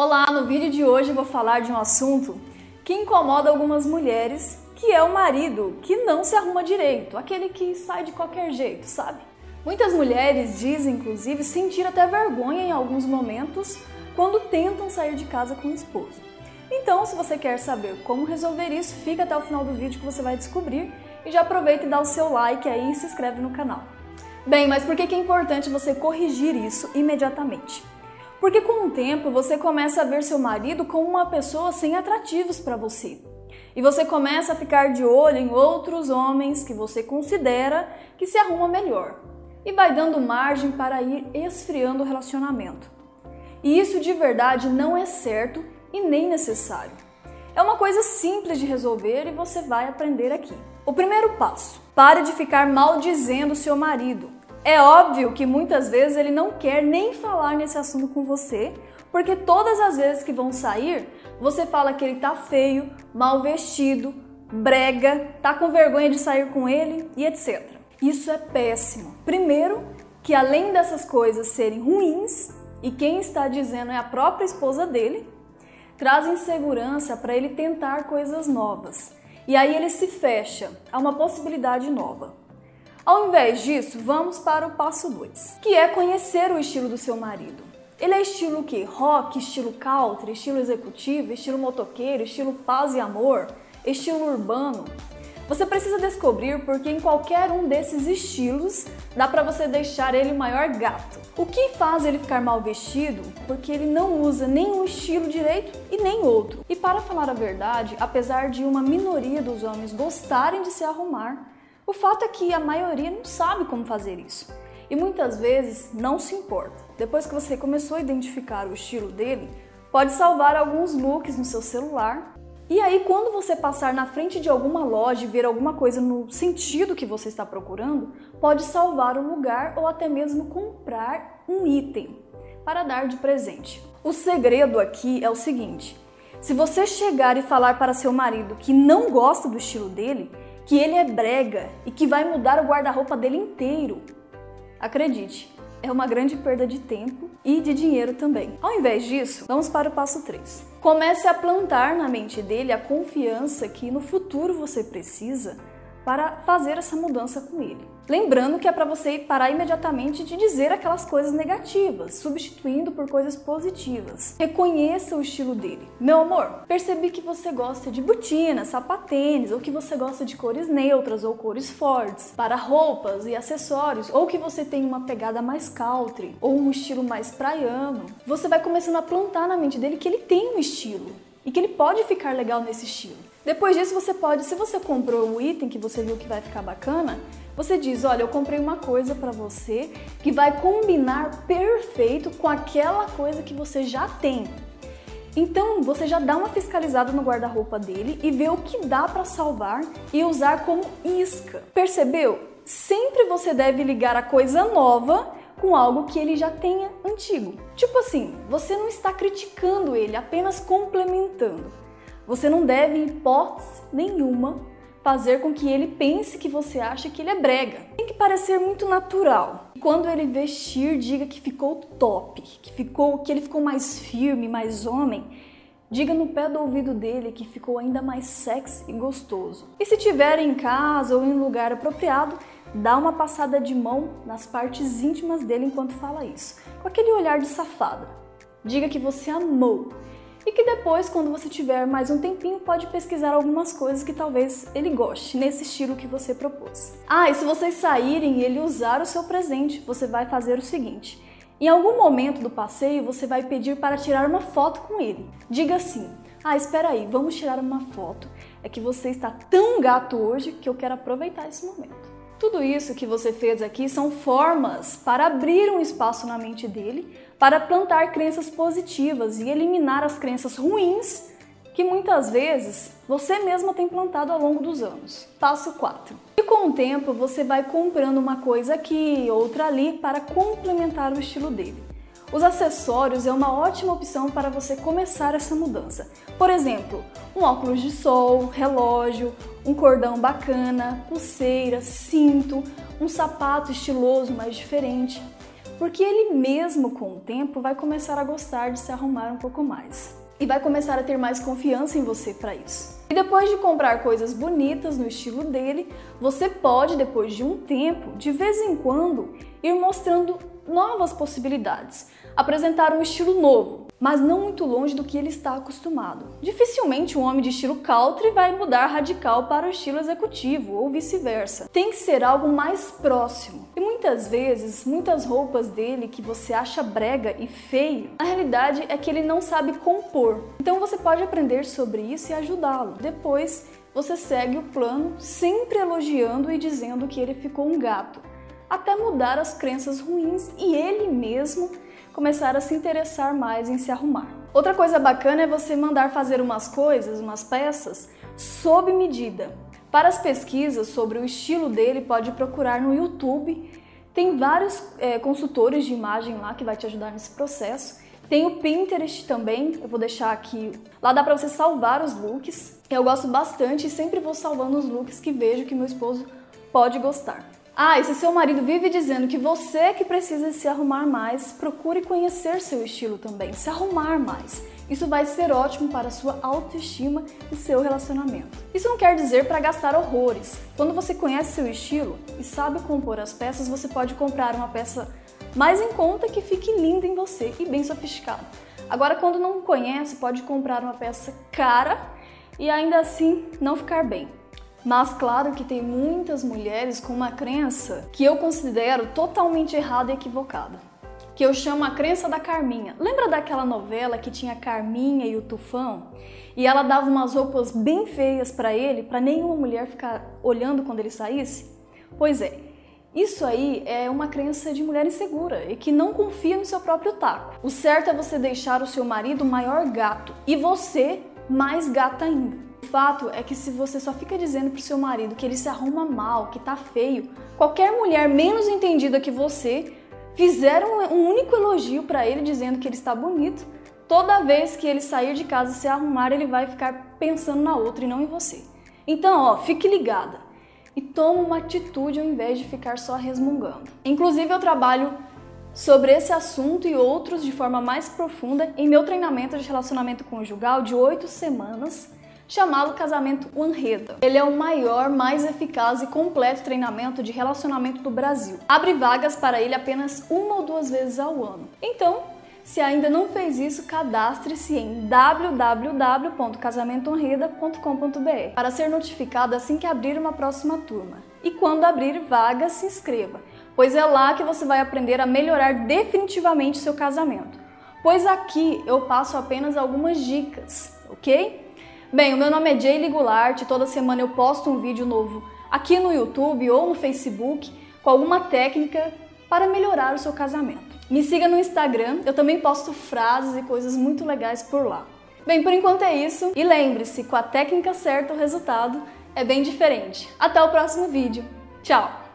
Olá, no vídeo de hoje vou falar de um assunto que incomoda algumas mulheres, que é o marido que não se arruma direito, aquele que sai de qualquer jeito, sabe? Muitas mulheres dizem, inclusive, sentir até vergonha em alguns momentos quando tentam sair de casa com o esposo. Então, se você quer saber como resolver isso, fica até o final do vídeo que você vai descobrir e já aproveita e dá o seu like aí e se inscreve no canal. Bem, mas por que é importante você corrigir isso imediatamente? Porque com o tempo você começa a ver seu marido como uma pessoa sem atrativos para você. E você começa a ficar de olho em outros homens que você considera que se arrumam melhor. E vai dando margem para ir esfriando o relacionamento. E isso de verdade não é certo e nem necessário. É uma coisa simples de resolver e você vai aprender aqui. O primeiro passo: pare de ficar maldizendo seu marido. É óbvio que muitas vezes ele não quer nem falar nesse assunto com você, porque todas as vezes que vão sair, você fala que ele tá feio, mal vestido, brega, tá com vergonha de sair com ele e etc. Isso é péssimo. Primeiro, que além dessas coisas serem ruins, e quem está dizendo é a própria esposa dele, traz insegurança para ele tentar coisas novas. E aí ele se fecha a uma possibilidade nova. Ao invés disso, vamos para o passo 2, que é conhecer o estilo do seu marido. Ele é estilo que? Rock, estilo country, estilo executivo, estilo motoqueiro, estilo paz e amor, estilo urbano. Você precisa descobrir porque em qualquer um desses estilos dá para você deixar ele maior gato. O que faz ele ficar mal vestido? Porque ele não usa nenhum estilo direito e nem outro. E para falar a verdade, apesar de uma minoria dos homens gostarem de se arrumar, o fato é que a maioria não sabe como fazer isso e muitas vezes não se importa. Depois que você começou a identificar o estilo dele, pode salvar alguns looks no seu celular. E aí, quando você passar na frente de alguma loja e ver alguma coisa no sentido que você está procurando, pode salvar o lugar ou até mesmo comprar um item para dar de presente. O segredo aqui é o seguinte: se você chegar e falar para seu marido que não gosta do estilo dele, que ele é brega e que vai mudar o guarda-roupa dele inteiro. Acredite, é uma grande perda de tempo e de dinheiro também. Ao invés disso, vamos para o passo 3. Comece a plantar na mente dele a confiança que no futuro você precisa para fazer essa mudança com ele. Lembrando que é para você parar imediatamente de dizer aquelas coisas negativas, substituindo por coisas positivas. Reconheça o estilo dele. Meu amor, percebi que você gosta de botinas, sapatênis, ou que você gosta de cores neutras ou cores fortes para roupas e acessórios, ou que você tem uma pegada mais country ou um estilo mais praiano. Você vai começando a plantar na mente dele que ele tem um estilo e que ele pode ficar legal nesse estilo. Depois disso, você pode, se você comprou o item que você viu que vai ficar bacana, você diz: Olha, eu comprei uma coisa para você que vai combinar perfeito com aquela coisa que você já tem. Então você já dá uma fiscalizada no guarda-roupa dele e vê o que dá para salvar e usar como isca. Percebeu? Sempre você deve ligar a coisa nova com algo que ele já tenha antigo. Tipo assim, você não está criticando ele, apenas complementando. Você não deve, em hipótese nenhuma, fazer com que ele pense que você acha que ele é brega. Tem que parecer muito natural. Quando ele vestir, diga que ficou top, que ficou, que ele ficou mais firme, mais homem. Diga no pé do ouvido dele que ficou ainda mais sexy e gostoso. E se tiver em casa ou em lugar apropriado, dá uma passada de mão nas partes íntimas dele enquanto fala isso, com aquele olhar de safada. Diga que você amou e que depois, quando você tiver mais um tempinho, pode pesquisar algumas coisas que talvez ele goste, nesse estilo que você propôs. Ah, e se vocês saírem e ele usar o seu presente, você vai fazer o seguinte. Em algum momento do passeio, você vai pedir para tirar uma foto com ele. Diga assim: Ah, espera aí, vamos tirar uma foto. É que você está tão gato hoje que eu quero aproveitar esse momento. Tudo isso que você fez aqui são formas para abrir um espaço na mente dele, para plantar crenças positivas e eliminar as crenças ruins que muitas vezes você mesma tem plantado ao longo dos anos. Passo 4. E com o tempo você vai comprando uma coisa aqui, outra ali para complementar o estilo dele. Os acessórios é uma ótima opção para você começar essa mudança. Por exemplo, um óculos de sol, relógio, um cordão bacana, pulseira, cinto, um sapato estiloso mais diferente. porque ele mesmo com o tempo vai começar a gostar de se arrumar um pouco mais e vai começar a ter mais confiança em você para isso. E depois de comprar coisas bonitas no estilo dele, você pode, depois de um tempo, de vez em quando, ir mostrando novas possibilidades, apresentar um estilo novo, mas não muito longe do que ele está acostumado. Dificilmente um homem de estilo country vai mudar radical para o estilo executivo ou vice-versa. Tem que ser algo mais próximo. E muitas vezes, muitas roupas dele que você acha brega e feio, a realidade é que ele não sabe compor. Então você pode aprender sobre isso e ajudá-lo. Depois, você segue o plano, sempre elogiando e dizendo que ele ficou um gato, até mudar as crenças ruins e ele mesmo começar a se interessar mais em se arrumar. Outra coisa bacana é você mandar fazer umas coisas, umas peças, sob medida. Para as pesquisas sobre o estilo dele, pode procurar no YouTube. Tem vários é, consultores de imagem lá que vai te ajudar nesse processo. Tem o Pinterest também, eu vou deixar aqui. Lá dá para você salvar os looks. Eu gosto bastante e sempre vou salvando os looks que vejo que meu esposo pode gostar. Ah, e se seu marido vive dizendo que você que precisa se arrumar mais, procure conhecer seu estilo também, se arrumar mais. Isso vai ser ótimo para a sua autoestima e seu relacionamento. Isso não quer dizer para gastar horrores. Quando você conhece seu estilo e sabe compor as peças, você pode comprar uma peça mais em conta que fique linda em você e bem sofisticada. Agora, quando não conhece, pode comprar uma peça cara e ainda assim não ficar bem. Mas claro que tem muitas mulheres com uma crença que eu considero totalmente errada e equivocada. Que eu chamo a crença da Carminha. Lembra daquela novela que tinha a Carminha e o Tufão? E ela dava umas roupas bem feias para ele, para nenhuma mulher ficar olhando quando ele saísse? Pois é, isso aí é uma crença de mulher insegura e que não confia no seu próprio taco. O certo é você deixar o seu marido maior gato e você mais gata ainda. O fato é que se você só fica dizendo pro seu marido que ele se arruma mal, que tá feio, qualquer mulher menos entendida que você fizer um único elogio para ele dizendo que ele está bonito, toda vez que ele sair de casa se arrumar, ele vai ficar pensando na outra e não em você. Então, ó, fique ligada e toma uma atitude ao invés de ficar só resmungando. Inclusive, eu trabalho sobre esse assunto e outros de forma mais profunda em meu treinamento de relacionamento conjugal de oito semanas chamado Casamento Anreda. Ele é o maior, mais eficaz e completo treinamento de relacionamento do Brasil. Abre vagas para ele apenas uma ou duas vezes ao ano. Então, se ainda não fez isso, cadastre-se em www.casamentoanreda.com.br para ser notificado assim que abrir uma próxima turma. E quando abrir vaga, se inscreva, pois é lá que você vai aprender a melhorar definitivamente seu casamento. Pois aqui eu passo apenas algumas dicas, ok? Bem, o meu nome é Jaylee Goulart, toda semana eu posto um vídeo novo aqui no YouTube ou no Facebook com alguma técnica para melhorar o seu casamento. Me siga no Instagram, eu também posto frases e coisas muito legais por lá. Bem, por enquanto é isso e lembre-se, com a técnica certa o resultado é bem diferente. Até o próximo vídeo. Tchau!